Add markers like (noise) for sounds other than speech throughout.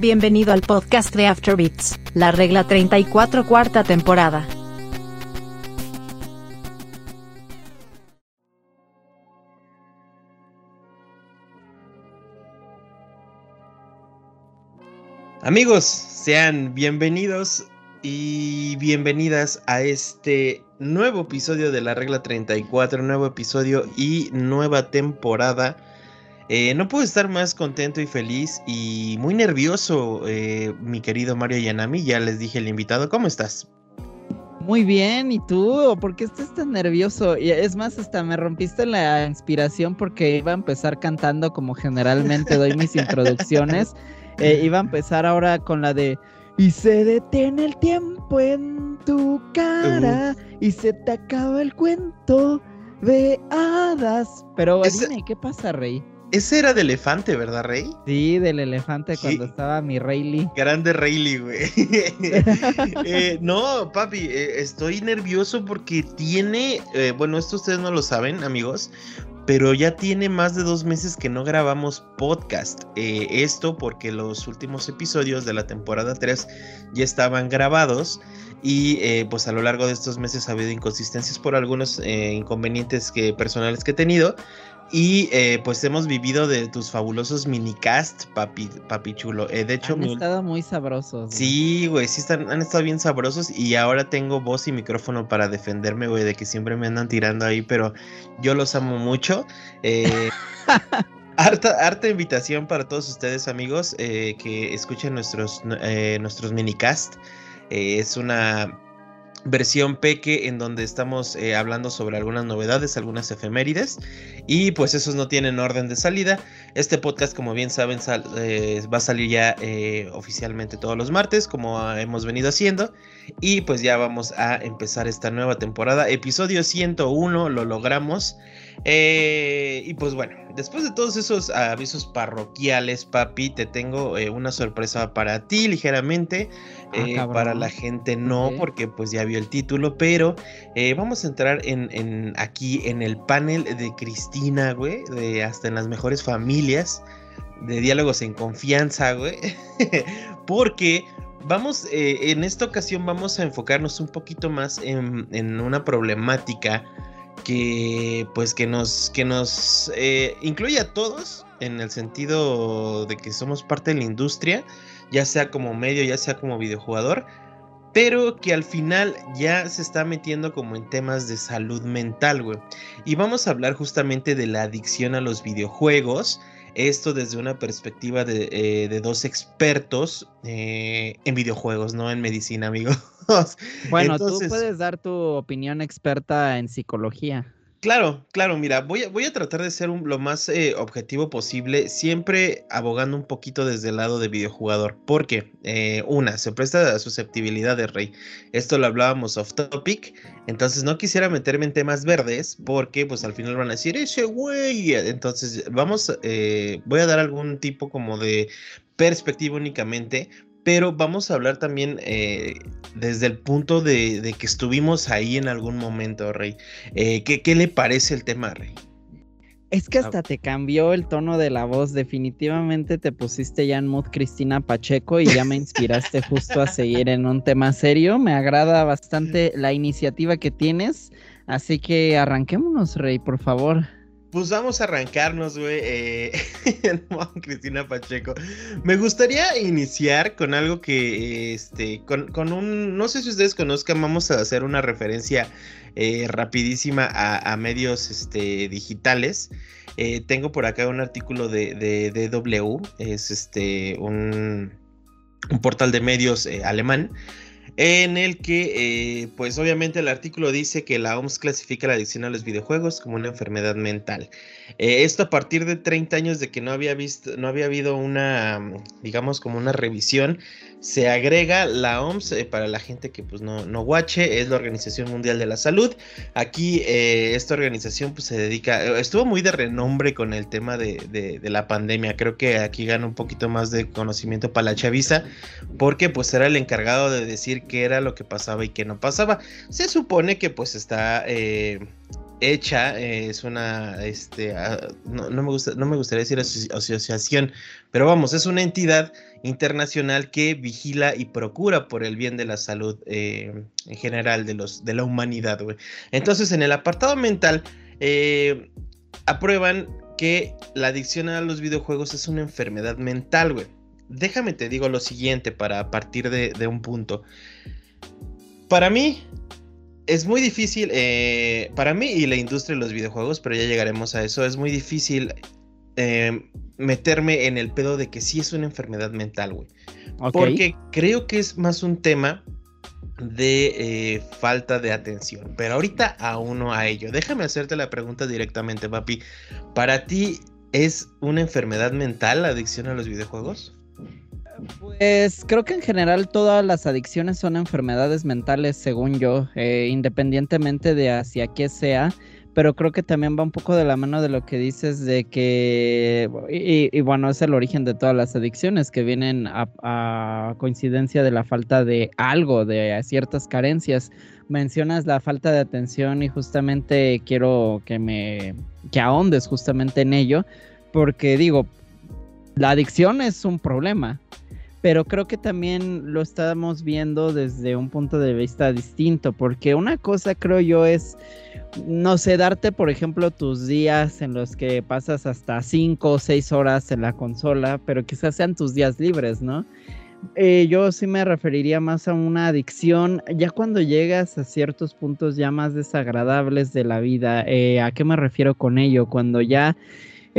Bienvenido al podcast de Afterbeats, la regla 34 cuarta temporada. Amigos, sean bienvenidos y bienvenidas a este nuevo episodio de la regla 34, nuevo episodio y nueva temporada. Eh, no puedo estar más contento y feliz y muy nervioso, eh, mi querido Mario Yanami. Ya les dije el invitado, ¿cómo estás? Muy bien, ¿y tú? ¿Por qué estás tan nervioso? Y es más, hasta me rompiste la inspiración porque iba a empezar cantando como generalmente doy mis introducciones. (laughs) Eh, iba a empezar ahora con la de y se detiene el tiempo en tu cara y se te acaba el cuento de hadas. Pero dime, ¿qué pasa, Rey? Ese era de elefante, ¿verdad, Rey? Sí, del elefante cuando estaba mi Rayleigh. Grande Rayleigh, güey. (laughs) (laughs) Eh, no, papi, eh, estoy nervioso porque tiene, eh, bueno, esto ustedes no lo saben, amigos, pero ya tiene más de dos meses que no grabamos podcast. esto porque los últimos episodios de la temporada 3 ya estaban grabados y pues a lo largo de estos meses ha habido inconsistencias por algunos inconvenientes que, personales que he tenido. Y eh, pues hemos vivido de tus fabulosos minicast, papi, papi chulo. Eh, de hecho, han estado muy sabrosos. Sí, güey, sí están, han estado bien sabrosos. Y ahora tengo voz y micrófono para defenderme, güey, de que siempre me andan tirando ahí, pero yo los amo mucho. Eh, (laughs) harta, harta invitación para todos ustedes, amigos, que escuchen nuestros, nuestros minicast. es una versión peque en donde estamos eh, hablando sobre algunas novedades, algunas efemérides y pues esos no tienen orden de salida. Este podcast como bien saben eh, va a salir ya eh, oficialmente todos los martes como hemos venido haciendo y pues ya vamos a empezar esta nueva temporada. Episodio 101 lo logramos. Eh, y pues bueno, después de todos esos avisos parroquiales, papi, te tengo eh, una sorpresa para ti ligeramente. Ah, eh, para la gente no, porque pues ya vio el título, pero vamos a entrar en, aquí en el panel de Cristina, güey, de hasta en las mejores familias, de diálogos en confianza, güey, (laughs) porque vamos, en esta ocasión vamos a enfocarnos un poquito más en, en una problemática que pues que nos que nos eh, incluye a todos en el sentido de que somos parte de la industria ya sea como medio ya sea como videojugador pero que al final ya se está metiendo como en temas de salud mental, güey. Y vamos a hablar justamente de la adicción a los videojuegos esto desde una perspectiva de, eh, dos expertos eh, en videojuegos, no en medicina, amigos. (laughs) Bueno, tú puedes dar tu opinión experta en psicología. Claro, claro, mira, voy a, voy a tratar de ser lo más eh, objetivo posible, siempre abogando un poquito desde el lado de videojugador, porque eh, una, se presta a susceptibilidad de rey. Esto lo hablábamos off topic, entonces no quisiera meterme en temas verdes, porque pues al final van a decir, ese güey, entonces vamos, eh, voy a dar algún tipo como de perspectiva únicamente, pero vamos a hablar también eh, desde el punto de, que estuvimos ahí en algún momento, Rey. Eh, ¿qué, le parece el tema, Rey? Es que hasta te cambió el tono de la voz. Definitivamente te pusiste ya en mood Cristina Pacheco y ya me (laughs) inspiraste justo a seguir en un tema serio. Me agrada bastante la iniciativa que tienes. Así que arranquémonos, Rey, por favor. Pues vamos a arrancarnos, güey. Eh, (laughs) Cristina Pacheco. Me gustaría iniciar con algo que, este, con, un, no sé si ustedes conozcan, vamos a hacer una referencia eh, rapidísima a, medios este, digitales. Eh, tengo por acá un artículo de, de, DW, es este, un, un portal de medios eh, alemán en el que, eh, pues obviamente el artículo dice que la OMS clasifica la adicción a los videojuegos como una enfermedad mental. Eh, esto a partir de 30 años de que no había visto, no había habido una, digamos, como una revisión se agrega la OMS eh, para la gente que pues no, no guache, es la Organización Mundial de la Salud. Aquí eh, esta organización pues se dedica, eh, estuvo muy de renombre con el tema de, la pandemia, creo que aquí gana un poquito más de conocimiento para la chaviza, porque pues era el encargado de decir qué era lo que pasaba y qué no pasaba. Se supone que pues está hecha, es una, este, ah, no, me gusta, no me gustaría decir asociación, pero vamos, es una entidad internacional que vigila y procura por el bien de la salud eh, en general de, los, de la humanidad, güey. Entonces, en el apartado mental, eh, aprueban que la adicción a los videojuegos es una enfermedad mental, güey. Déjame te digo lo siguiente para partir de, de un punto. Para mí, es muy difícil, eh, para mí y la industria de los videojuegos, pero ya llegaremos a eso, es muy difícil eh, meterme en el pedo de que sí es una enfermedad mental, güey. Porque creo que es más un tema de eh, falta de atención. Pero ahorita aún no a ello. Déjame hacerte la pregunta directamente, papi. ¿Para ti es una enfermedad mental la adicción a los videojuegos? Pues creo que en general todas las adicciones son enfermedades mentales, según yo, eh, independientemente de hacia qué sea. Pero creo que también va un poco de la mano de lo que dices de que, y, bueno, es el origen de todas las adicciones que vienen a, coincidencia de la falta de algo, de ciertas carencias. Mencionas la falta de atención y justamente quiero que me, que ahondes justamente en ello, porque digo, la adicción es un problema, pero creo que también lo estamos viendo desde un punto de vista distinto, porque una cosa creo yo es, no sé, darte por ejemplo tus días en los que pasas hasta 5 o 6 horas en la consola, pero quizás sean tus días libres, ¿no? Eh, yo sí me referiría más a una adicción, ya cuando llegas a ciertos puntos ya más desagradables de la vida. Eh, ¿A qué me refiero con ello? Cuando ya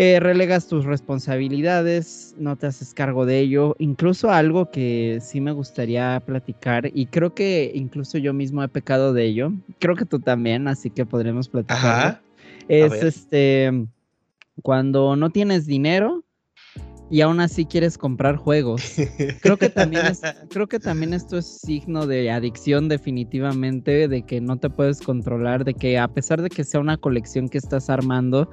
eh, relegas tus responsabilidades, no te haces cargo de ello. Incluso algo que sí me gustaría platicar y creo que incluso yo mismo he pecado de ello. Creo que tú también, así que podremos platicar. Es este cuando no tienes dinero y aún así quieres comprar juegos. (laughs) Creo que también creo que también esto es signo de adicción definitivamente, de que no te puedes controlar, de que a pesar de que sea una colección que estás armando,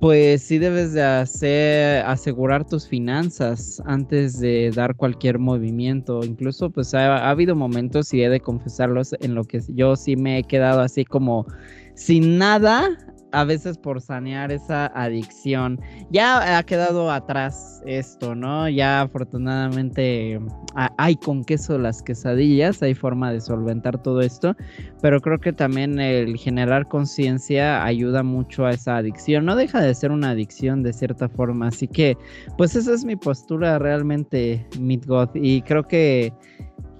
pues sí debes de hacer, asegurar tus finanzas antes de dar cualquier movimiento. Incluso pues ha, habido momentos, y he de confesarlos, en lo que yo sí me he quedado así como sin nada a veces por sanear esa adicción. Ya ha quedado atrás esto, ¿no? Ya afortunadamente hay con queso las quesadillas, hay forma de solventar todo esto, pero creo que también el generar conciencia ayuda mucho a esa adicción. No deja de ser una adicción de cierta forma, así que pues esa es mi postura realmente, Midgod, y creo que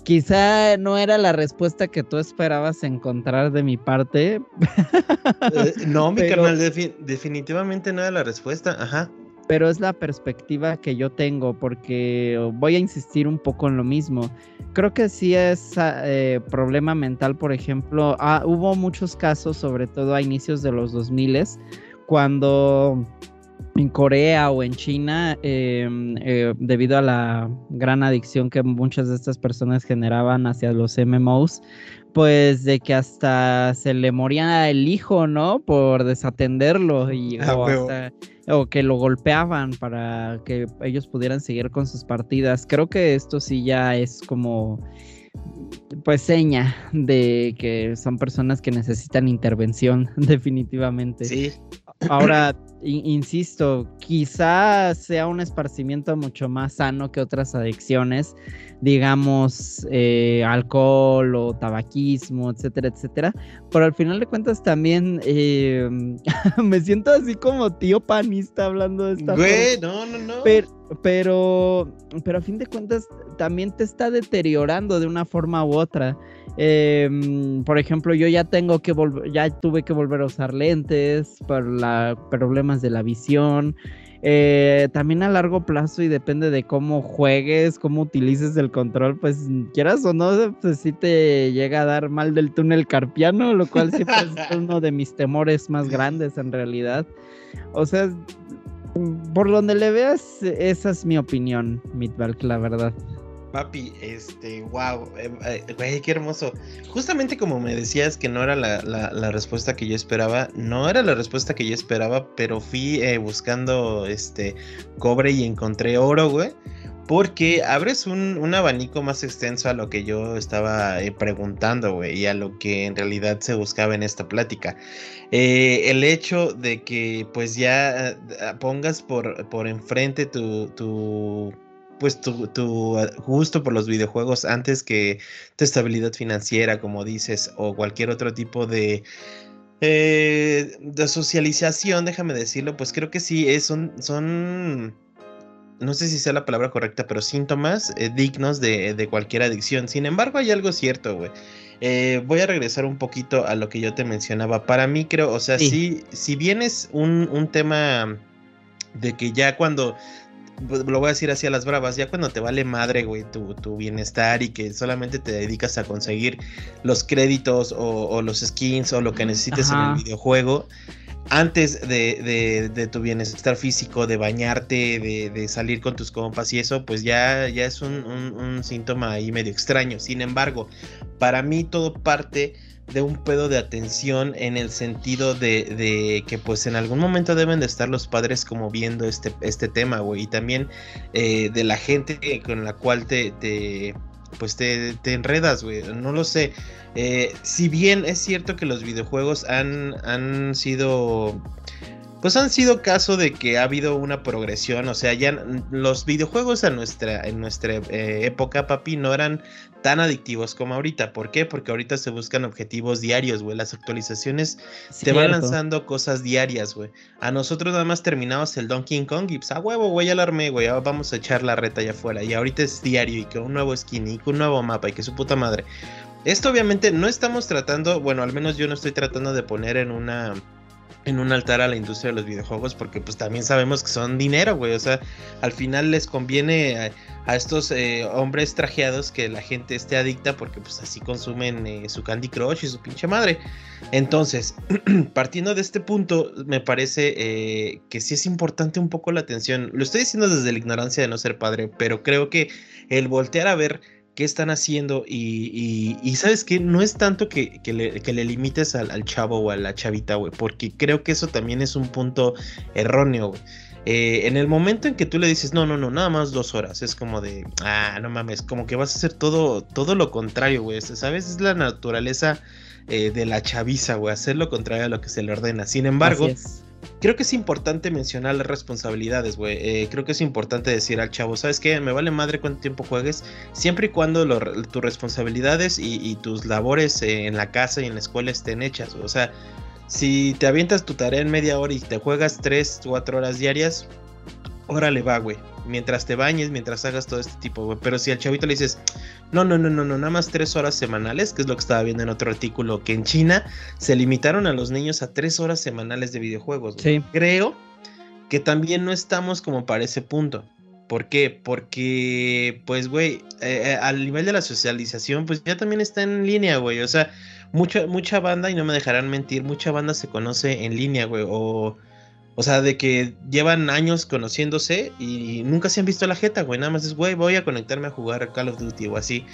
Quizá no era la respuesta que tú esperabas encontrar de mi parte. Eh, no, mi carnal, definitivamente no era la respuesta, ajá. Pero es la perspectiva que yo tengo, porque voy a insistir un poco en lo mismo. Creo que sí es eh, problema mental, por ejemplo, ah, hubo muchos casos, sobre todo a inicios de los 2000, cuando en Corea o en China, em, eh, debido a la gran adicción que muchas de estas personas generaban hacia los MMOs, pues de que hasta se le moría el hijo, ¿no? Por desatenderlo y, ah, o, o, que lo golpeaban para que ellos pudieran seguir con sus partidas. Creo que esto sí ya es como pues seña de que son personas que necesitan intervención (laughs) definitivamente. Sí. Ahora, insisto, quizás sea un esparcimiento mucho más sano que otras adicciones, digamos, eh, alcohol o tabaquismo, etcétera, etcétera. Pero al final de cuentas también eh, (laughs) me siento así como tío panista hablando de esta Güey, no, no, no. Pero, pero, pero a fin de cuentas también te está deteriorando de una forma u otra. Em, por ejemplo, yo ya tengo que volver, ya tuve que volver a usar lentes por la, problemas de la visión. Eh, también a largo plazo y depende de cómo juegues, cómo utilices el control, pues quieras o no, pues sí te llega a dar mal del túnel carpiano, lo cual siempre es (laughs) uno de mis temores más grandes en realidad. O sea, por donde le veas, esa es mi opinión, Midvalk, la verdad. Papi, este, wow, eh, eh, güey, qué hermoso. Justamente como me decías que no era la, respuesta que yo esperaba, no era la respuesta que yo esperaba, pero fui eh, buscando este cobre y encontré oro, güey. Porque abres un, abanico más extenso a lo que yo estaba eh, preguntando, güey, y a lo que en realidad se buscaba en esta plática. Eh, el hecho de que pues ya pongas por, por enfrente tu, tu pues tu, tu, gusto por los videojuegos antes que tu estabilidad financiera, como dices, o cualquier otro tipo de, eh, de socialización, déjame decirlo, pues creo que sí, es, son, son no sé si sea la palabra correcta, pero síntomas eh, dignos de, cualquier adicción. Sin embargo, hay algo cierto, güey. Eh, voy a regresar un poquito a lo que yo te mencionaba. Para mí creo, o sea, si, si bien es un, un tema de que ya cuando pues, lo voy a decir así a las bravas, ya cuando te vale madre, güey, tu, tu bienestar y que solamente te dedicas a conseguir los créditos o, los skins o lo que necesites en el videojuego, antes de, tu bienestar físico, de bañarte, de, salir con tus compas y eso, pues ya, ya es un, síntoma ahí medio extraño. Sin embargo, para mí todo parte de un pedo de atención en el sentido de, que pues en algún momento deben de estar los padres como viendo este, este tema, güey, y también eh, de la gente con la cual te pues te, te enredas, güey, no lo sé. Eh, si bien es cierto que los videojuegos han, han sido pues han sido caso de que ha habido una progresión, o sea, ya los videojuegos en nuestra, en nuestra eh, época, papi, no eran tan adictivos como ahorita. ¿Por qué? Porque ahorita se buscan objetivos diarios, güey. Las actualizaciones te van lanzando cosas diarias, güey. A nosotros nada más terminamos el Donkey Kong y pues a huevo, güey, ya la armé, güey. Vamos a echar la reta allá afuera. Y ahorita es diario y que un nuevo skin y que un nuevo mapa y que su puta madre. Esto obviamente no estamos tratando, bueno, al menos yo no estoy tratando de poner en una en un altar a la industria de los videojuegos porque pues también sabemos que son dinero, güey. O sea, al final les conviene a, estos eh, hombres trajeados que la gente esté adicta porque pues así consumen eh, su Candy Crush y su pinche madre. Entonces, (clears throat) partiendo de este punto, me parece eh, que sí es importante un poco la atención. Lo estoy diciendo desde la ignorancia de no ser padre, pero creo que el voltear a ver qué están haciendo y, y, sabes que no es tanto que, que, le, limites al, chavo o a la chavita, güey, porque creo que eso también es un punto erróneo, güey. Eh, en el momento en que tú le dices, no, no, no, nada más dos horas, es como de, ah, no mames, como que vas a hacer todo, todo lo contrario, güey, ¿sabes? Es la naturaleza eh, de la chaviza, güey, hacer lo contrario a lo que se le ordena. Sin embargo, creo que es importante mencionar las responsabilidades, güey. Eh, creo que es importante decir al chavo, ¿sabes qué? Me vale madre cuánto tiempo juegues, siempre y cuando tus responsabilidades y, tus labores en la casa y en la escuela estén hechas. O sea, si te avientas tu tarea en media hora y te juegas 3, 4 horas diarias, órale va, güey mientras te bañes, mientras hagas todo este tipo, güey. Pero si al chavito le dices, no, no, no, no, no, nada más tres horas semanales, que es lo que estaba viendo en otro artículo, que en China se limitaron a los niños a tres horas semanales de videojuegos. Sí. Creo que también no estamos como para ese punto. ¿Por qué? Porque, pues, güey, eh, eh, al nivel de la socialización, pues ya también está en línea, güey. O sea, mucha, mucha banda, y no me dejarán mentir, mucha banda se conoce en línea, güey. O o sea, de que llevan años conociéndose y nunca se han visto la jeta, güey. Nada más es, güey, voy a conectarme a jugar Call of Duty o así.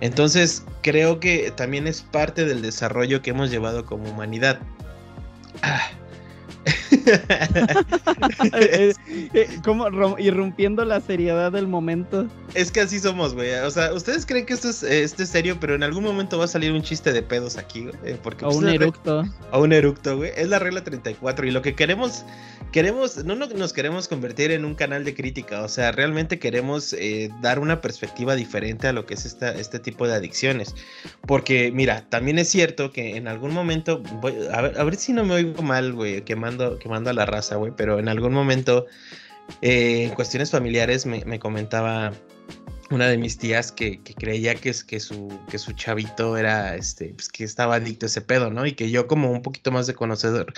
Entonces, creo que también es parte del desarrollo que hemos llevado como humanidad. Ah, (laughs) (laughs) como irrumpiendo la seriedad del momento. Es que así somos, güey. O sea, ustedes creen que esto es, esto es serio, pero en algún momento va a salir un chiste de pedos aquí, güey. Eh, porque, o pues, un eructo. O un eructo, güey. Es la regla 34. Y lo que queremos, queremos, no nos queremos convertir en un canal de crítica. O sea, realmente queremos dar una perspectiva diferente a lo que es esta, este tipo de adicciones. Porque, mira, también es cierto que en algún momento, voy, a, ver, a ver si no me oigo mal, güey, quemando, quemando a la raza, güey, pero en algún momento, eh, en cuestiones familiares, me, comentaba una de mis tías que, creía que, que, su, que su chavito era, este, pues que estaba adicto a ese pedo, ¿no? Y que yo como un poquito más de conocedor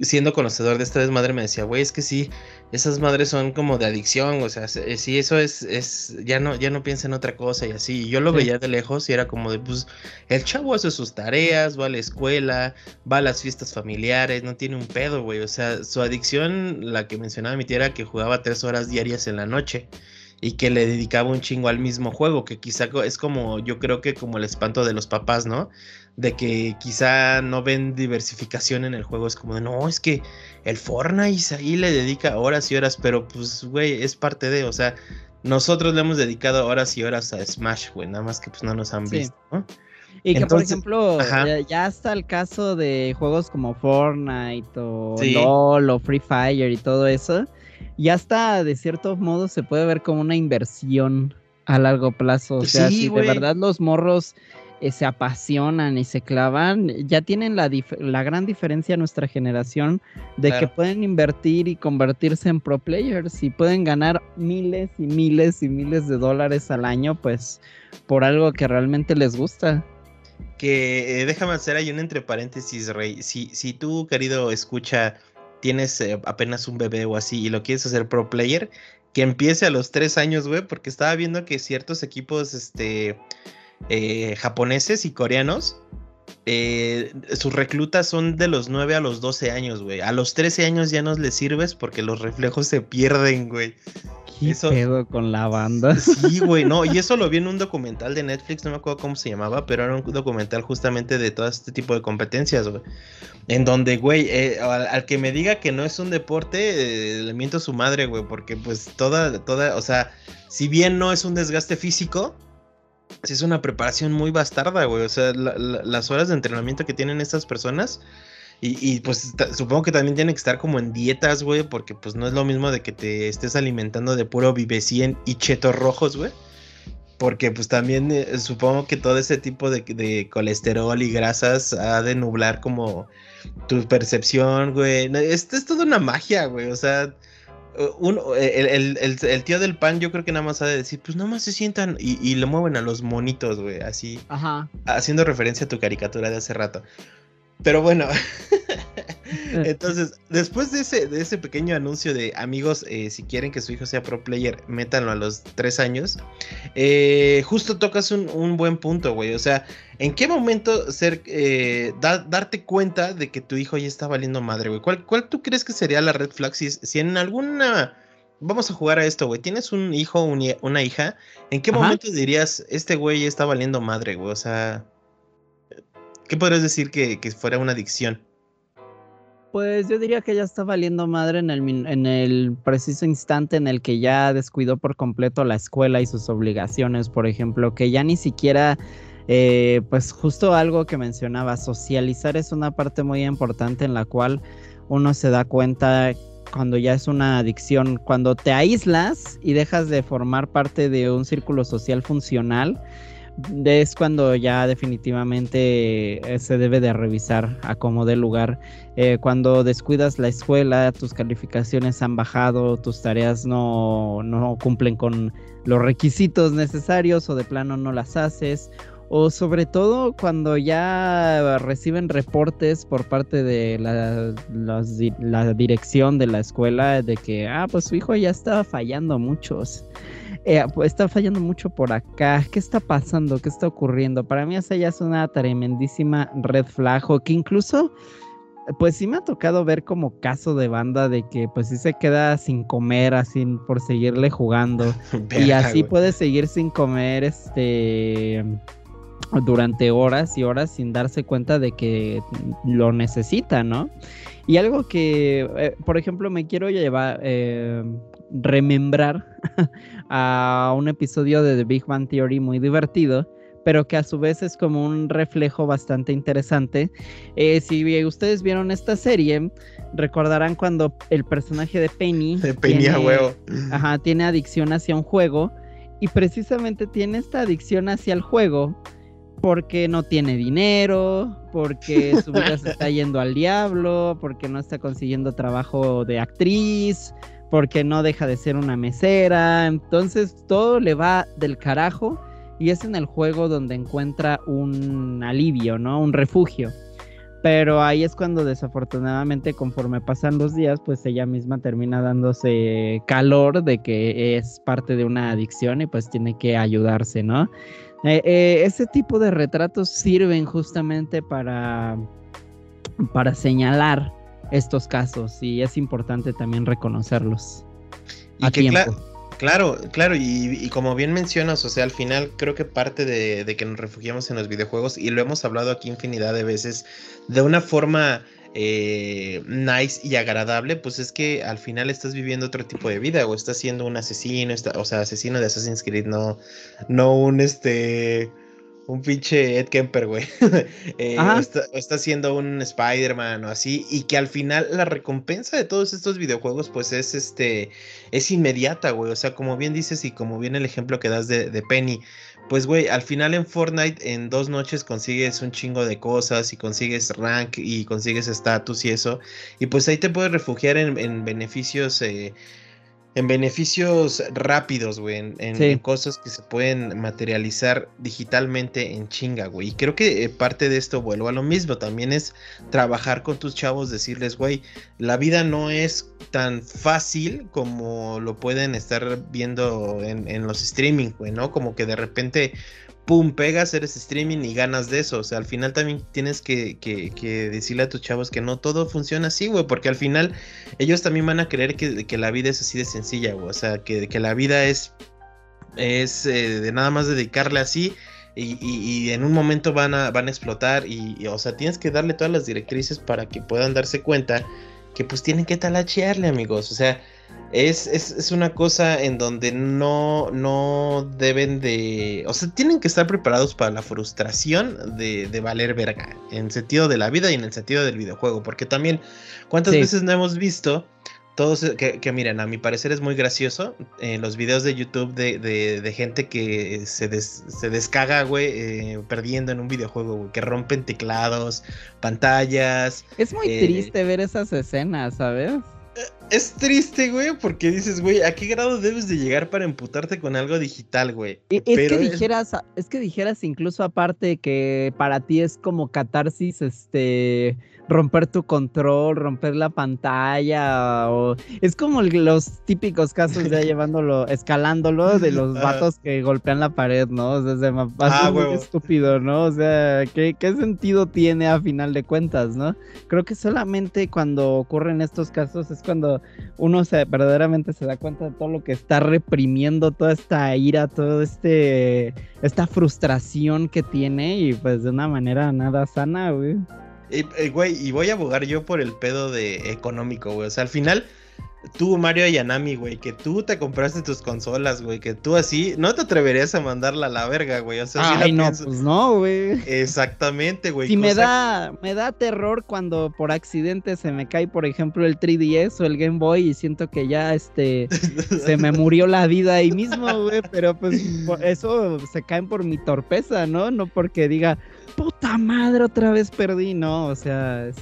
siendo conocedor de esta desmadre, me decía, güey, es que sí, esas madres son como de adicción, o sea, sí, eso es, es, ya no, ya no piensa en otra cosa y así. Y yo lo veía de lejos y era como de, pues, el chavo hace sus tareas, va a la escuela, va a las fiestas familiares, no tiene un pedo, güey. O sea, su adicción, la que mencionaba mi tía, era que jugaba tres horas diarias en la noche y que le dedicaba un chingo al mismo juego, que quizá es como, yo creo que como el espanto de los papás, ¿no? De que quizá no ven diversificación en el juego, es como de, no, es que el Fortnite ahí le dedica horas y horas, pero pues, güey, es parte de, o sea, nosotros le hemos dedicado horas y horas a Smash, güey, nada más que pues no nos han visto, ¿no? Y que, por ejemplo, ya, está el caso de juegos como Fortnite o LOL o Free Fire y todo eso, ya está, de cierto modo, se puede ver como una inversión a largo plazo. O sea, si de verdad los morros eh, se apasionan y se clavan, ya tienen la, la gran diferencia en nuestra generación de que pueden invertir y convertirse en pro players y pueden ganar miles y miles y miles de dólares al año, pues por algo que realmente les gusta. Que eh, déjame hacer ahí un entre paréntesis, Rey. Si, si tú, querido, escucha, tienes eh, apenas un bebé o así y lo quieres hacer pro player, que empiece a los tres años, güey, porque estaba viendo que ciertos equipos, este eh, japoneses y coreanos, eh, sus reclutas son de los 9 a los 12 años, güey. A los 13 años ya no les sirves porque los reflejos se pierden, güey. ¿Qué pedo con la banda? (laughs) Sí, güey, no, y eso lo vi en un documental de Netflix, no me acuerdo cómo se llamaba, pero era un documental justamente de todo este tipo de competencias, güey. En donde, güey, eh, al, que me diga que no es un deporte, le miento a su madre, güey, porque pues toda, toda, o sea, si bien no es un desgaste físico, es una preparación muy bastarda, güey. O sea, las horas de entrenamiento que tienen estas personas. Y, pues supongo que también tienen que estar como en dietas, güey, porque pues no es lo mismo de que te estés alimentando de puro vivecien y chetos rojos, güey. Porque pues también eh, supongo que todo ese tipo de, de, colesterol y grasas ha de nublar como tu percepción, güey. Esto es toda una magia, güey. O sea, uno, el, el, tío del pan, yo creo que nada más ha de decir, pues nada más se sientan y, y le mueven a los monitos, güey, así. Ajá. Haciendo referencia a tu caricatura de hace rato. Pero bueno, entonces, después de ese, de ese pequeño anuncio de amigos, eh, si quieren que su hijo sea pro player, métanlo a los tres años, eh, justo tocas un, buen punto, güey. O sea, ¿en qué momento ser, eh, darte cuenta de que tu hijo ya está valiendo madre, güey? ¿Cuál, ¿Cuál tú crees que sería la red flag si, si en alguna... Vamos a jugar a esto, güey. Tienes un hijo, o una hija. ¿En qué momento dirías, este güey ya está valiendo madre, güey? O sea, ¿Qué podrías decir que, fuera una adicción? Pues yo diría que ya está valiendo madre en el, en el preciso instante en el que ya descuidó por completo la escuela y sus obligaciones, por ejemplo, que ya ni siquiera, eh, pues justo algo que mencionaba, socializar es una parte muy importante en la cual uno se da cuenta cuando ya es una adicción, cuando te aíslas y dejas de formar parte de un círculo social funcional es cuando ya definitivamente eh, se debe de revisar a cómo de lugar. Eh, cuando descuidas la escuela, tus calificaciones han bajado, tus tareas no, no cumplen con los requisitos necesarios o de plano no las haces. O sobre todo cuando ya reciben reportes por parte de la, la dirección de la escuela de que, ah, pues su hijo ya estaba fallando muchos. Eh, pues, está fallando mucho por acá. ¿Qué está pasando? ¿Qué está ocurriendo? Para mí esa ya es una tremendísima red flag que incluso pues sí me ha tocado ver como caso de banda de que pues sí se queda sin comer así por seguirle jugando (laughs) y así puede seguir sin comer este durante horas y horas sin darse cuenta de que lo necesita, ¿no? Y algo que, eh, por ejemplo, me quiero llevar, eh, remembrar (laughs) a un episodio de The Big Bang Theory muy divertido, pero que a su vez es como un reflejo bastante interesante. Eh, si ustedes vieron esta serie, recordarán cuando el personaje de Penny, (laughs) tiene, huevo. Ajá, tiene adicción hacia un juego y precisamente tiene esta adicción hacia el juego porque no tiene dinero, porque su vida se (laughs) está yendo al diablo, porque no está consiguiendo trabajo de actriz, porque no deja de ser una mesera, entonces todo le va del carajo y es en el juego donde encuentra un alivio, ¿no? Un refugio. Pero ahí es cuando desafortunadamente conforme pasan los días, pues ella misma termina dándose calor de que es parte de una adicción y pues tiene que ayudarse, ¿no? Eh, eh, ese tipo de retratos sirven justamente para, para señalar estos casos y es importante también reconocerlos. Y que claro, claro, y, como bien mencionas, o sea, al final creo que parte de, que nos refugiamos en los videojuegos, y lo hemos hablado aquí infinidad de veces, de una forma eh, nice y agradable, pues es que al final estás viviendo otro tipo de vida, o estás siendo un asesino, o sea, asesino de Assassin's Creed, no, no un este un pinche Ed Kemper, güey. (laughs) eh, está, está, siendo un Spider-Man o así. Y que al final la recompensa de todos estos videojuegos, pues es este. Es inmediata, güey. O sea, como bien dices, y como bien el ejemplo que das de, de Penny. Pues, güey, al final en Fortnite en dos noches consigues un chingo de cosas y consigues rank y consigues estatus y eso. Y pues ahí te puedes refugiar en, en beneficios eh, en beneficios rápidos, güey, en, cosas que se pueden materializar digitalmente en chinga, güey. Y creo que eh, parte de esto vuelvo a lo mismo, también es trabajar con tus chavos, decirles, güey, la vida no es tan fácil como lo pueden estar viendo en, en los streaming, güey, ¿no? Como que de repente pum, pegas, eres streaming y ganas de eso. O sea, al final también tienes que, decirle a tus chavos que no todo funciona así, güey, porque al final ellos también van a creer que, la vida es así de sencilla, güey. O sea, que, la vida es, es eh, de nada más dedicarle así. Y, en un momento van a, van a explotar y, o sea, tienes que darle todas las directrices para que puedan darse cuenta que pues tienen que talachearle, amigos. O sea, es, es, una cosa en donde no, no deben de. O sea, tienen que estar preparados para la frustración de, de valer verga. En el sentido de la vida y en el sentido del videojuego. Porque también, ¿cuántas veces no hemos visto? Todos, que, miren, a mi parecer es muy gracioso en los videos de YouTube de, de, gente que se, se descaga, güey, eh, perdiendo en un videojuego, güey, que rompen teclados, pantallas. Es muy eh, triste ver esas escenas, ¿sabes? Es triste, güey, porque dices, güey, ¿a qué grado debes de llegar para emputarte con algo digital, güey? Es que dijeras, es que dijeras incluso aparte que para ti es como catarsis, este, romper tu control, romper la pantalla, o es como los típicos casos ya (laughs) llevándolo, escalándolo de los vatos que golpean la pared, ¿no? O sea, se me pasa ah, muy estúpido, ¿no? O sea, ¿qué, ¿qué sentido tiene a final de cuentas, no? Creo que solamente cuando ocurren estos casos es cuando uno se verdaderamente se da cuenta de todo lo que está reprimiendo, toda esta ira, todo este esta frustración que tiene y pues de una manera nada sana, güey. Y, eh, güey, y voy a abogar yo por el pedo de económico, güey. O sea, al final, tú, Mario Ayanami, güey, que tú te compraste tus consolas, güey, que tú así, no te atreverías a mandarla a la verga, güey. O sea, Ay, no, pues no, güey. Exactamente, güey. Si me da, me da terror cuando por accidente se me cae, por ejemplo, el 3DS o el Game Boy y siento que ya, este, (laughs) se me murió la vida ahí mismo, güey. Pero pues (laughs) eso se caen por mi torpeza, ¿no? No porque diga, puta madre, otra vez perdí, ¿no? O sea, es,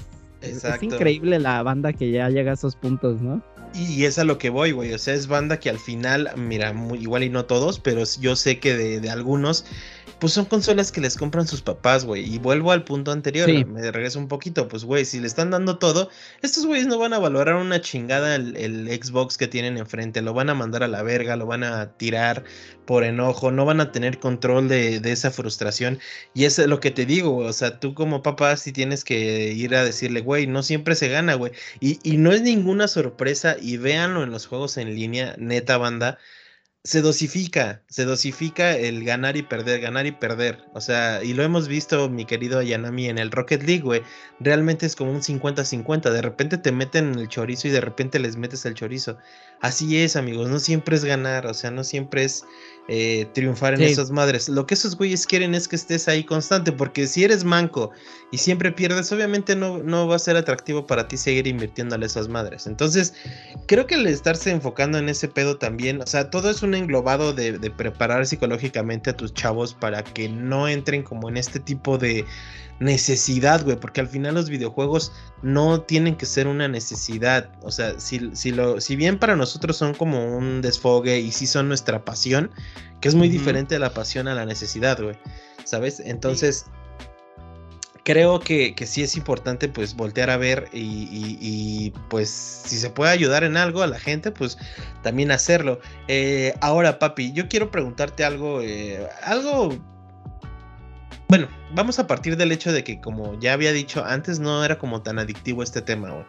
increíble la banda que ya llega a esos puntos, ¿no? Y es a lo que voy, güey. O sea, es banda que al final, mira, igual y no todos, pero yo sé que de, de algunos pues son consolas que les compran sus papás, güey. Y vuelvo al punto anterior, me regreso un poquito, pues, güey, si le están dando todo, estos güeyes no van a valorar una chingada el, Xbox que tienen enfrente, lo van a mandar a la verga, lo van a tirar por enojo, no van a tener control de, esa frustración. Y es lo que te digo, güey. O sea, tú como papá sí tienes que ir a decirle, güey, no siempre se gana, güey. Y, y no es ninguna sorpresa, y véanlo en los juegos en línea, neta banda se dosifica, se dosifica el ganar y perder, ganar y perder. O sea, y lo hemos visto, mi querido Ayanami, en el Rocket League, güey. Realmente es como un 50-50. De repente te meten en el chorizo y de repente les metes el chorizo. Así es, amigos. No siempre es ganar, o sea, no siempre es eh, triunfar en esas madres. Lo que esos güeyes quieren es que estés ahí constante, porque si eres manco y siempre pierdes, obviamente no, no va a ser atractivo para ti seguir invirtiéndole esas madres. Entonces, creo que el estarse enfocando en ese pedo también, o sea, todo es un englobado de, de preparar psicológicamente a tus chavos para que no entren como en este tipo de necesidad, güey, porque al final los videojuegos no tienen que ser una necesidad, o sea, si, si, lo, si bien para nosotros son como un desfogue y si son nuestra pasión, que es muy diferente de la pasión a la necesidad, güey, ¿sabes? Entonces, creo que, que, sí es importante pues voltear a ver y, pues si se puede ayudar en algo a la gente, pues también hacerlo. Eh, ahora, papi, yo quiero preguntarte algo, eh, algo bueno, vamos a partir del hecho de que, como ya había dicho antes, no era como tan adictivo este tema, güey.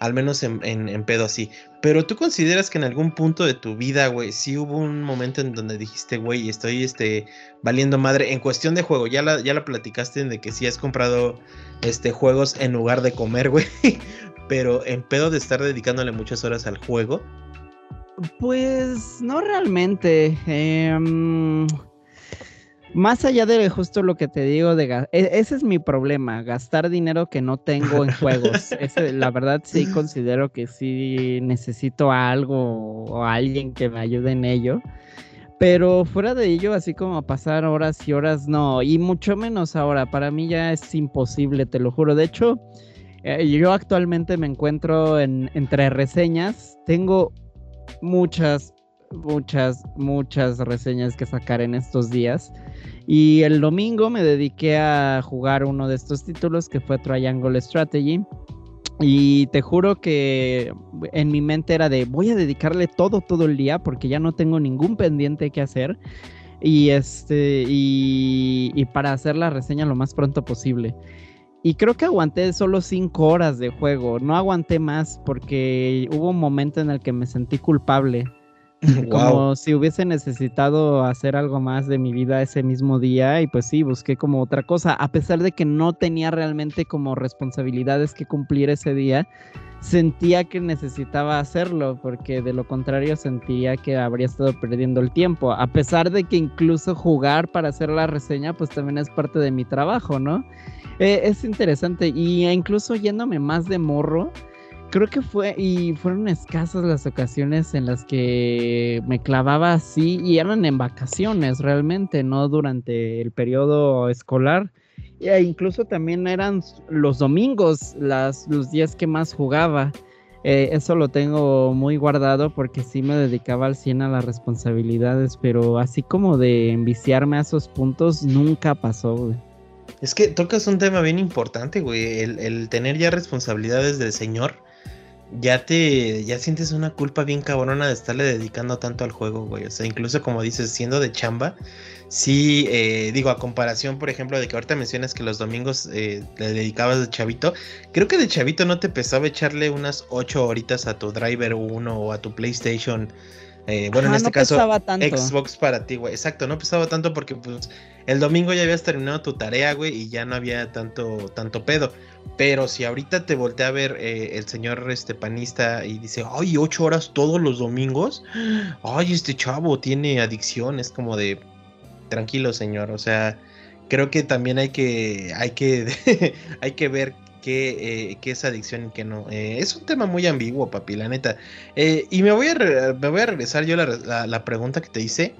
Al menos en, en, pedo así. Pero tú consideras que en algún punto de tu vida, güey, sí hubo un momento en donde dijiste, güey, estoy este, valiendo madre en cuestión de juego. Ya la, ya la platicaste de que sí has comprado este, juegos en lugar de comer, (laughs) güey. Pero en pedo de estar dedicándole muchas horas al juego. Pues no realmente. Eh, más allá de justo lo que te digo, de e, ese es mi problema, gastar dinero que no tengo en juegos. (laughs) la verdad sí (laughs) considero que sí necesito algo o alguien que me ayude en ello. Pero fuera de ello, así como pasar horas y horas, no. Y mucho menos ahora. Para mí ya es imposible, te lo juro. De hecho, eh, yo actualmente me encuentro en, entre reseñas. Tengo muchas, muchas, muchas reseñas que sacar en estos días. Y el domingo me dediqué a jugar uno de estos títulos que fue Triangle Strategy. Y te juro que en mi mente era de voy a dedicarle todo, todo el día porque ya no tengo ningún pendiente que hacer. Y este, y, para hacer la reseña lo más pronto posible. Y creo que aguanté solo cinco horas de juego. No aguanté más porque hubo un momento en el que me sentí culpable (laughs) como si hubiese necesitado hacer algo más de mi vida ese mismo día y pues sí, busqué como otra cosa, a pesar de que no tenía realmente como responsabilidades que cumplir ese día, sentía que necesitaba hacerlo porque de lo contrario sentía que habría estado perdiendo el tiempo, a pesar de que incluso jugar para hacer la reseña pues también es parte de mi trabajo, ¿no? Eh, es interesante y incluso yéndome más de morro, creo que fue, y fueron escasas las ocasiones en las que me clavaba así, y eran en vacaciones realmente, no durante el periodo escolar. E incluso también eran los domingos los días que más jugaba. Eh, eso lo tengo muy guardado porque sí me dedicaba al 100 a las responsabilidades, pero así como de enviciarme a esos puntos, nunca pasó, güey. Es que tocas un tema bien importante, güey, el tener ya responsabilidades del señor ya te, ya sientes una culpa bien cabrona de estarle dedicando tanto al juego, güey. O sea, incluso como dices, siendo de chamba, sí, eh, digo, a comparación, por ejemplo, de que ahorita mencionas que los domingos eh, le dedicabas de chavito, creo que de chavito no te pesaba echarle unas ocho horitas a tu Driver 1 o a tu PlayStation. Eh, bueno, en este caso, Xbox para ti, güey. Exacto, no pesaba tanto porque pues el domingo ya habías terminado tu tarea, güey, y ya no había tanto, tanto pedo. Pero si ahorita te voltea a ver eh, el señor este panista y dice, ay, ocho horas todos los domingos, ay, este chavo tiene adicción, es como de, tranquilo señor, o sea, creo que también hay que, hay que, (laughs) hay que ver qué, eh, es adicción y qué no. Eh, es un tema muy ambiguo, papi, la neta. y me voy, a me voy a regresar yo la, la, pregunta que te hice.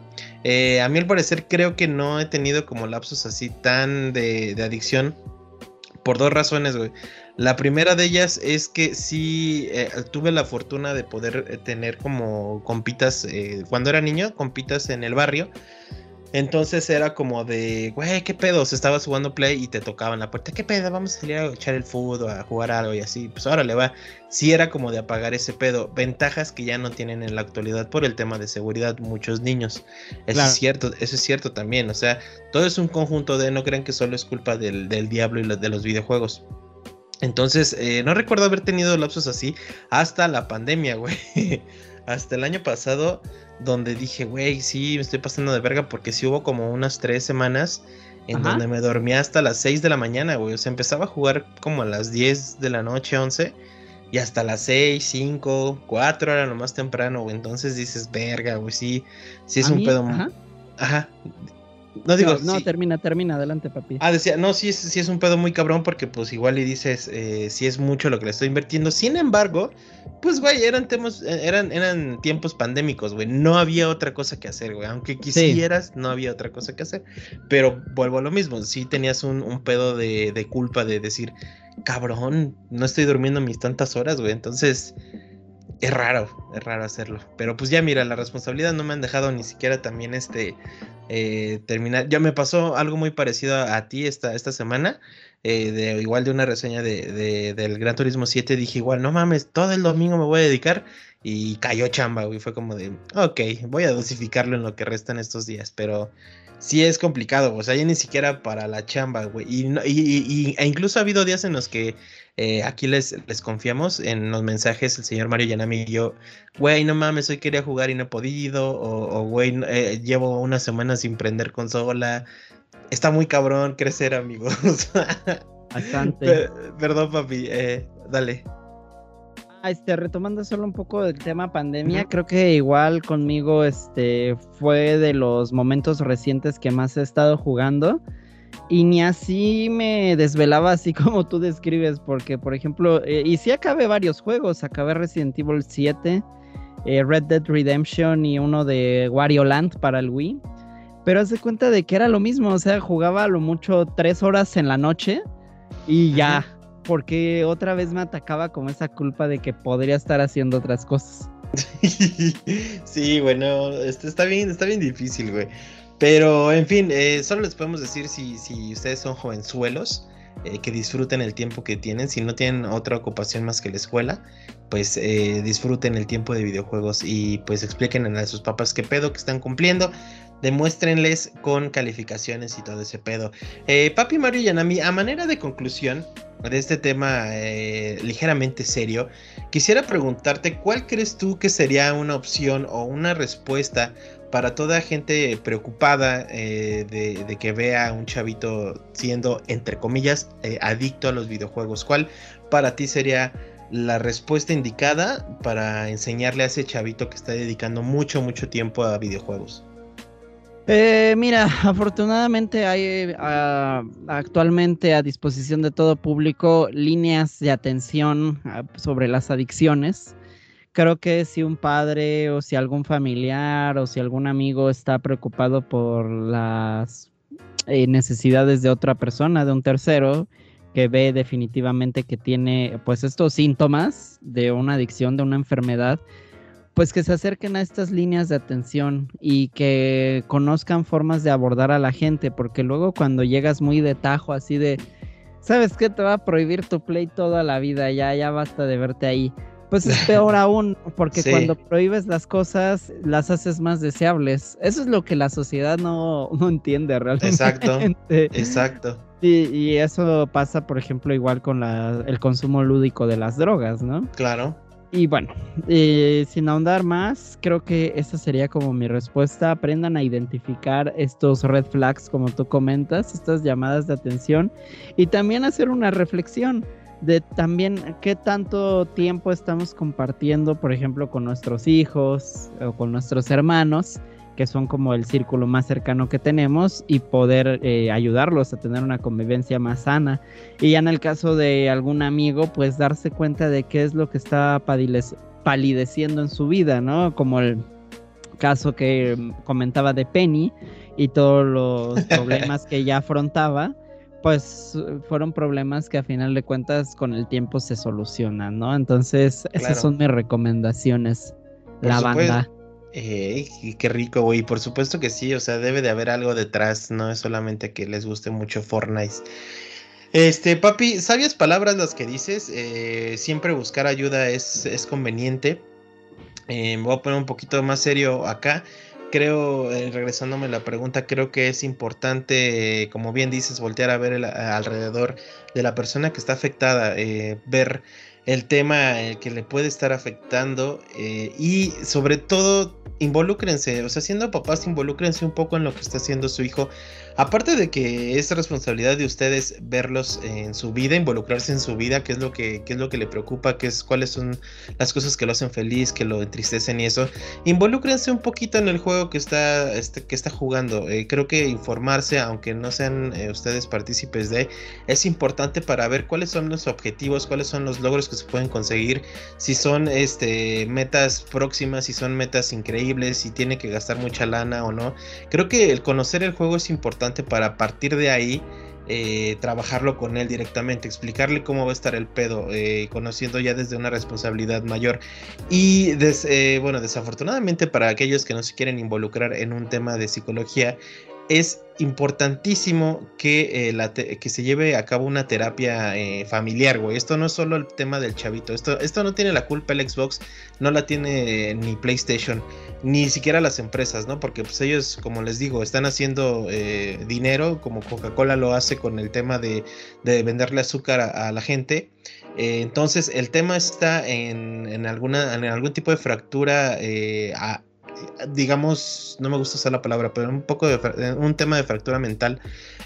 a mí al parecer creo que no he tenido como lapsos así tan de, de adicción por dos razones, güey. La primera de ellas es que sí eh, tuve la fortuna de poder eh, tener como compitas, eh, cuando era niño, compitas en el barrio. Entonces era como de, güey, ¿qué pedo? Se estaba jugando play y te tocaban la puerta, ¿qué pedo? Vamos a salir a echar el fútbol, a jugar algo y así. Pues ahora le va. Sí era como de apagar ese pedo. Ventajas que ya no tienen en la actualidad por el tema de seguridad muchos niños. Eso es cierto, eso es cierto también. O sea, todo es un conjunto de, no crean que solo es culpa del, diablo y de los videojuegos. Entonces, eh, no recuerdo haber tenido lapsos así hasta la pandemia, güey. (laughs) hasta el año pasado donde dije, güey, sí, me estoy pasando de verga porque sí hubo como unas tres semanas en donde me dormía hasta las 6 de la mañana, güey. O sea, empezaba a jugar como a las 10 de la noche, 11, y hasta las 6, 5, 4 era lo más temprano, güey. Entonces dices, verga, güey, sí, sí es un pedo. Ajá. ajá. No digo. No, termina, termina, adelante, papi. Ah, decía, no, sí, sí es un pedo muy cabrón porque, pues, igual y dices, eh, sí es mucho lo que le estoy invirtiendo. Sin embargo, pues, güey, eran temas, eh, eran, eran tiempos pandémicos, güey. No había otra cosa que hacer, güey. Aunque quisieras, no había otra cosa que hacer. Pero vuelvo a lo mismo, sí tenías un, un pedo de, de culpa de decir, cabrón, no estoy durmiendo mis tantas horas, güey. Entonces es raro, es raro hacerlo. Pero pues ya mira, la responsabilidad no me han dejado ni siquiera también este eh, terminar. Ya me pasó algo muy parecido a, ti esta, esta semana. Eh, de, igual de una reseña de, del Gran Turismo 7. Dije igual, no mames, todo el domingo me voy a dedicar. Y cayó chamba, güey. Fue como de, ok, voy a dosificarlo en lo que restan estos días. Pero sí es complicado, o sea, ya ni siquiera para la chamba, güey. Y, y, e incluso ha habido días en los que Eh, aquí les, les confiamos en los mensajes, el señor Mario Yanami y yo, güey, no mames, hoy quería jugar y no he podido, o, güey, eh, llevo una semana sin prender consola. Está muy cabrón crecer, amigos. (laughs) Bastante. Perdón, papi, eh, dale. Ah, este, retomando solo un poco del tema pandemia, creo que igual conmigo este fue de los momentos recientes que más he estado jugando y ni así me desvelaba así (laughs) como tú describes, porque por ejemplo, eh, y sí acabé varios juegos, acabé Resident Evil 7, eh, Red Dead Redemption y uno de Wario Land para el Wii, pero haz de cuenta de que era lo mismo, o sea, jugaba a lo mucho tres horas en la noche y ya, porque otra vez me atacaba como esa culpa de que podría estar haciendo otras cosas. (laughs) sí, bueno, este está bien, está bien difícil, güey. Pero, en fin, eh, solo les podemos decir si, si ustedes son jovenzuelos, eh, que disfruten el tiempo que tienen. Si no tienen otra ocupación más que la escuela, pues eh, disfruten el tiempo de videojuegos y pues expliquen a sus papás qué pedo que están cumpliendo. Demuéstrenles con calificaciones y todo ese pedo. Papi Mario Yanami, a manera de conclusión de este tema ligeramente serio, quisiera preguntarte cuál crees tú que sería una opción o una respuesta para toda gente preocupada eh, de, que vea a un chavito siendo, entre comillas, eh, adicto a los videojuegos, ¿cuál para ti sería la respuesta indicada para enseñarle a ese chavito que está dedicando mucho, mucho tiempo a videojuegos? Eh, mira, (laughs) afortunadamente hay actualmente a disposición de todo público líneas de atención ah, sobre las adicciones creo que si un padre o si algún familiar o si algún amigo está preocupado por las eh, necesidades de otra persona, de un tercero, que ve definitivamente que tiene pues estos síntomas de una adicción, de una enfermedad, pues que se acerquen a estas líneas de atención y que conozcan formas de abordar a la gente, porque luego cuando llegas muy de tajo así de, ¿sabes qué? Te va a prohibir tu play toda la vida, ya, ya basta de verte ahí pues es peor aún, porque (laughs) cuando prohíbes las cosas, las haces más deseables. Eso es lo que la sociedad no, entiende realmente. Exacto. Exacto. Y, y, eso pasa, por ejemplo, igual con la, el consumo lúdico de las drogas, ¿no? Claro. Y bueno, eh, sin ahondar más, creo que esa sería como mi respuesta. Aprendan a identificar estos red flags, como tú comentas, estas llamadas de atención, y también hacer una reflexión de también qué tanto tiempo estamos compartiendo, por ejemplo, con nuestros hijos o con nuestros hermanos, que son como el círculo más cercano que tenemos, y poder eh, ayudarlos a tener una convivencia más sana. Y ya en el caso de algún amigo, pues darse cuenta de qué es lo que está palideciendo en su vida, ¿no? Como el caso que comentaba de Penny y todos los (laughs) problemas que ella afrontaba pues fueron problemas que a final de cuentas con el tiempo se solucionan, ¿no? Entonces, esas son mis recomendaciones. la banda. Eh, qué rico, güey. Por supuesto que sí, o sea, debe de haber algo detrás, no es solamente que les guste mucho Fortnite. Este, papi, sabias palabras las que dices. Eh, siempre buscar ayuda es, es conveniente. Eh, me voy a poner un poquito más serio acá creo, eh, regresándome a la pregunta, creo que es importante, como bien dices, voltear a ver alrededor de la persona que está afectada, eh, ver el tema que le puede estar afectando eh, y sobre todo involúcrense, o sea, siendo papás, involúcrense un poco en lo que está haciendo su hijo. Aparte de que es responsabilidad de ustedes verlos en su vida, involucrarse en su vida, qué es lo que, es lo que le preocupa, qué es, cuáles son las cosas que lo hacen feliz, que lo entristecen y eso. Involúcrense un poquito en el juego que está, este, que está jugando. Eh, creo que informarse, aunque no sean eh, ustedes partícipes de, es importante para ver cuáles son los objetivos, cuáles son los logros que se pueden conseguir, si son este, metas próximas, si son metas increíbles si tiene que gastar mucha lana o no. Creo que el conocer el juego es importante para partir de ahí eh, trabajarlo con él directamente, explicarle cómo va a estar el pedo, eh, conociendo ya desde una responsabilidad mayor. Y eh, bueno, desafortunadamente para aquellos que no se quieren involucrar en un tema de psicología, es importantísimo que, eh, la que se lleve a cabo una terapia eh, familiar, güey. Esto no es solo el tema del chavito. Esto, esto no tiene la culpa el Xbox, no la tiene ni PlayStation, ni siquiera las empresas, ¿no? Porque pues ellos, como les digo, están haciendo eh, dinero, como Coca-Cola lo hace con el tema de, venderle azúcar a, la gente. entonces, el tema está en, alguna, en algún tipo de fractura a, digamos, no me gusta usar la palabra, pero un poco de un tema de fractura mental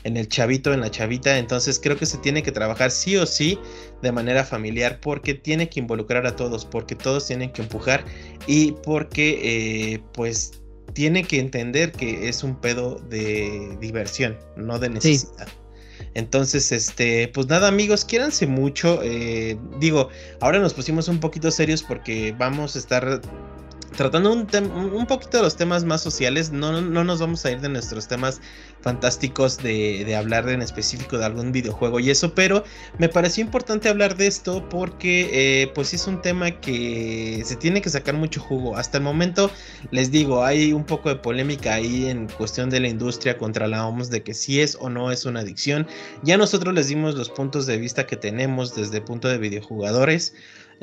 en el chavito, en la chavita, entonces creo que se tiene que trabajar sí o sí de manera familiar porque tiene que involucrar a todos, porque todos tienen que empujar y porque eh, pues tiene que entender que es un pedo de diversión, no de necesidad. Entonces, este, pues nada, amigos, quiéranse mucho. Eh, digo, ahora nos pusimos un poquito serios porque vamos a estar tratando un, un, poquito de los temas más sociales, no, no, nos vamos a ir de nuestros temas fantásticos de, de, hablar en específico de algún videojuego y eso, pero me pareció importante hablar de esto porque eh, pues es un tema que se tiene que sacar mucho jugo. Hasta el momento les digo, hay un poco de polémica ahí en cuestión de la industria contra la OMS de que si es o no es una adicción. Ya nosotros les dimos los puntos de vista que tenemos desde el punto de videojugadores.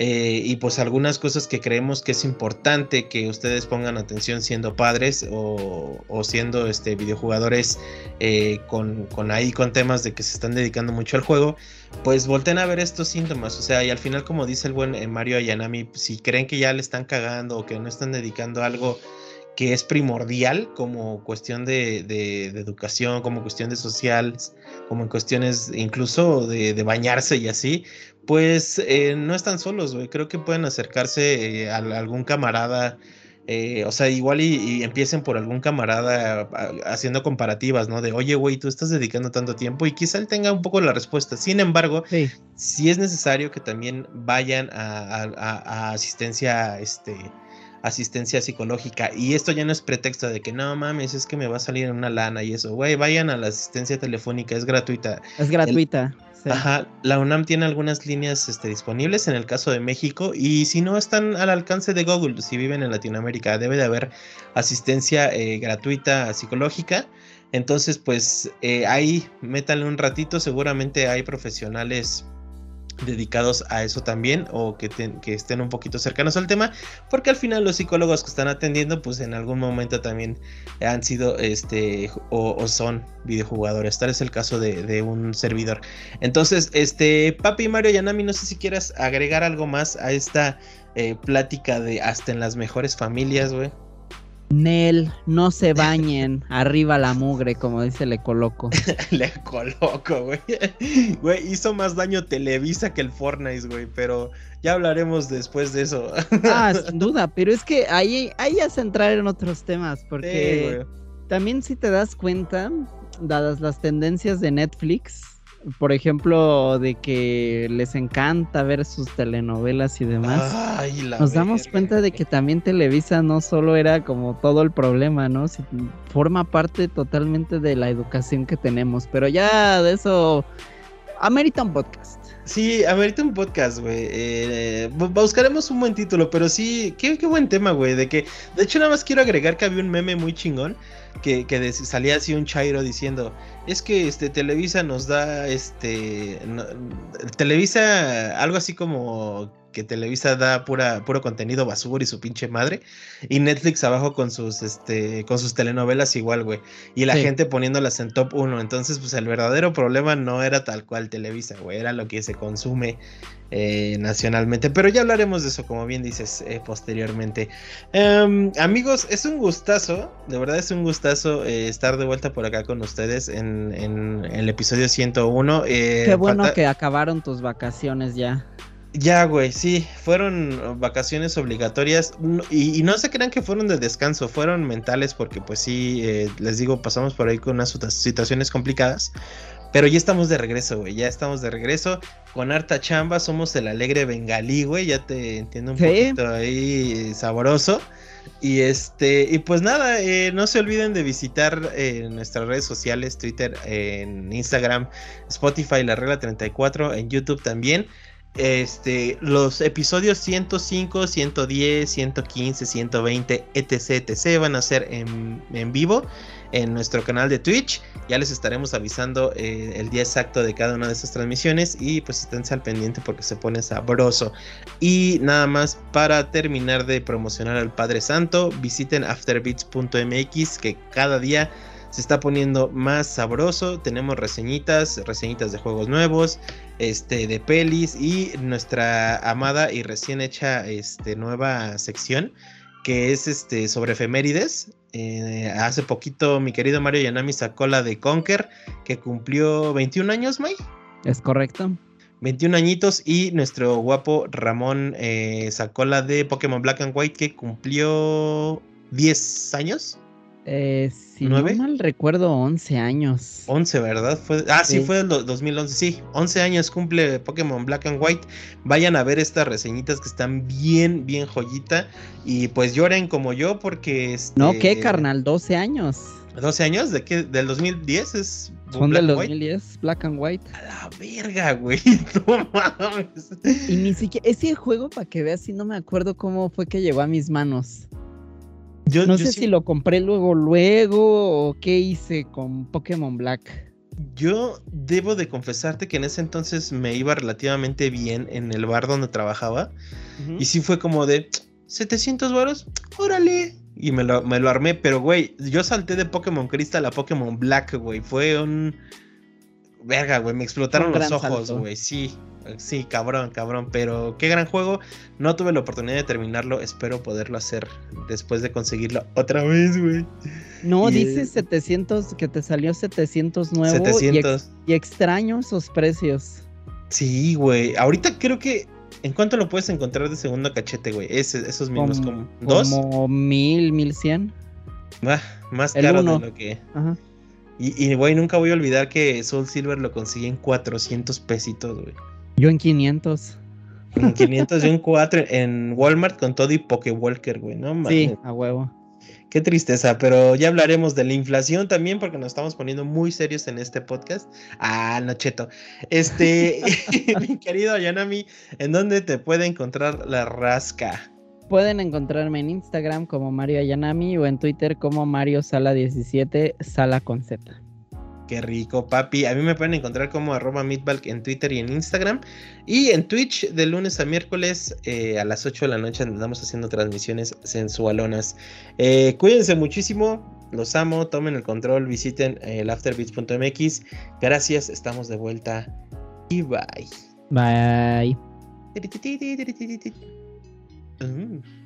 Eh, y pues algunas cosas que creemos que es importante que ustedes pongan atención siendo padres o, siendo este, videojugadores eh, con, ahí con temas de que se están dedicando mucho al juego, pues volten a ver estos síntomas. O sea, y al final, como dice el buen eh, Mario Ayanami, si creen que ya le están cagando o que no están dedicando algo que es primordial como cuestión de, de, educación, como cuestión de sociales, como en cuestiones incluso de bañarse y así, pues eh, no están solos, güey. Creo que pueden acercarse eh, a, algún camarada. Eh, o sea, igual y, empiecen por algún camarada haciendo comparativas, ¿no? De, oye, güey, tú estás dedicando tanto tiempo y quizá él tenga un poco la respuesta. Sin embargo, sí, es necesario que también vayan a, asistencia, este, asistencia psicológica. Y esto ya no es pretexto de que no mames, es que me va a salir una lana y eso, güey, vayan a la asistencia telefónica, es gratuita. Es gratuita. Ajá, la UNAM tiene algunas líneas este, disponibles en el caso de México y si no están al alcance de Google, si viven en Latinoamérica, debe de haber asistencia eh, gratuita psicológica. Entonces, pues eh, ahí métanle un ratito, seguramente hay profesionales dedicados a eso también o que, estén un poquito cercanos al tema porque al final los psicólogos que están atendiendo pues en algún momento también han sido este o, son videojugadores. Tal es el caso de, un servidor. Entonces este papi Mario Yanami no sé si quieras agregar algo más a esta eh, plática de hasta en las mejores familias güey Nel, no se bañen, (laughs) arriba la mugre, como dice Le Coloco. (laughs) Le Coloco, güey. Güey, hizo más daño Televisa que el Fortnite, güey, pero ya hablaremos después de eso. ah, (laughs) sin duda, pero es que ahí, ahí es entrar en otros temas, porque también si te das cuenta, dadas las tendencias de Netflix, por ejemplo, de que les encanta ver sus telenovelas y demás, nos damos cuenta de que también Televisa no solo era como todo el problema, ¿no? forma parte totalmente de la educación que tenemos, pero ya de eso amerita un podcast. Sí, amerita un podcast, güey. Eh, buscaremos un buen título, pero sí, qué, qué buen tema, güey. De que, de hecho, nada más quiero agregar que había un meme muy chingón que, salía así un chairo diciendo, es que este Televisa nos da este Televisa algo así como que Televisa da pura puro contenido basura y su pinche madre y Netflix abajo con sus este con sus telenovelas igual, güey, y la gente poniéndolas en top 1. Entonces, pues el verdadero problema no era tal cual Televisa, güey, era lo que se consume eh, nacionalmente. Pero ya hablaremos de eso, como bien dices, eh, posteriormente. Em, amigos, es un gustazo, de verdad es un gustazo eh, estar de vuelta por acá con ustedes en, el episodio 101. Qué bueno que acabaron tus vacaciones ya. Ya, güey, sí, fueron vacaciones obligatorias y, y, no se crean que fueron de descanso, fueron mentales porque pues sí, les digo, pasamos por ahí con unas situaciones complicadas, pero ya estamos de regreso, güey. Ya estamos de regreso. Con harta chamba. Somos el alegre bengalí, güey. Ya te entiendo un poquito ahí sabroso. Y este, y pues nada, eh, no se olviden de visitar eh, nuestras redes sociales, Twitter, en Instagram, Spotify, la regla 34, en YouTube también. Este, los episodios 105, 110, 115, 120, etc, etc van a ser en, en vivo en nuestro canal de Twitch. Ya les estaremos avisando eh, el día exacto de cada una de esas transmisiones y pues esténse al pendiente porque se pone sabroso. Y nada más para terminar de promocionar al Padre Santo, visiten afterbeats.mx que cada día se está poniendo más sabroso. Tenemos reseñitas, reseñitas de juegos nuevos, este, de pelis y nuestra amada y recién hecha este, nueva sección que es este sobre efemérides. Eh, hace poquito mi querido Mario Yanami sacó la de Conker, que cumplió 21 años, May. Es correcto. 21 añitos y nuestro guapo Ramón eh, sacó la de Pokémon Black and White que cumplió 10 años. Eh, si no mal recuerdo, 11 años. 11, ¿verdad? Fue, ah, sí, fue el 2011. Sí, 11 años cumple Pokémon Black and White. Vayan a ver estas reseñitas que están bien, bien joyita. Y pues lloren como yo porque... Este, no, ¿qué, carnal? 12 años. 12 años de qué? Del 2010 es. Son del 2010, Black and White. A la verga, güey. (laughs) No mames. Y ni siquiera. Ese juego, para que veas, si no me acuerdo cómo fue que llegó a mis manos no sé si lo compré luego, luego, o qué hice con Pokémon Black. Yo debo de confesarte que en ese entonces me iba relativamente bien en el bar donde trabajaba. Y sí fue como de 700 varos, órale. Y me lo, me lo armé, pero güey, yo salté de Pokémon Crystal a Pokémon Black, güey. Fue un... Verga, güey, me explotaron los ojos, güey, sí. Sí, cabrón, cabrón, pero qué gran juego. No tuve la oportunidad de terminarlo, espero poderlo hacer después de conseguirlo otra vez, güey. No, dices 700, que te salió 700 nuevo 700. Y, extraño esos precios. Sí, güey. Ahorita creo que ¿En cuánto lo puedes encontrar de segundo cachete, güey? esos mismos, como, ¿dos? Como mil, mil cien. Ah, más caro de lo que. Ajá. Y, güey, nunca voy a olvidar que Soul Silver lo conseguí en 400 pesitos, güey. Yo en 500. En 500 yo en 4 en Walmart con todo y Pokewalker, güey, ¿no? Mames. Sí, a huevo. Qué tristeza, pero ya hablaremos de la inflación también porque nos estamos poniendo muy serios en este podcast. Ah, Nocheto. Este, (laughs) (laughs) mi querido Yanami, ¿en dónde te puede encontrar la rasca? Pueden encontrarme en Instagram como Mario Ayanami o en Twitter como Mario Sala 17 Sala con Z. Qué rico, papi. A mí me pueden encontrar como arroba meatbalk en Twitter y en Instagram. Y en Twitch de lunes a miércoles eh, a las 8 de la noche andamos haciendo transmisiones sensualonas. Eh, cuídense muchísimo. Los amo. Tomen el control. Visiten el afterbeats.mx. Gracias. Estamos de vuelta. Y bye. Bye. Mm.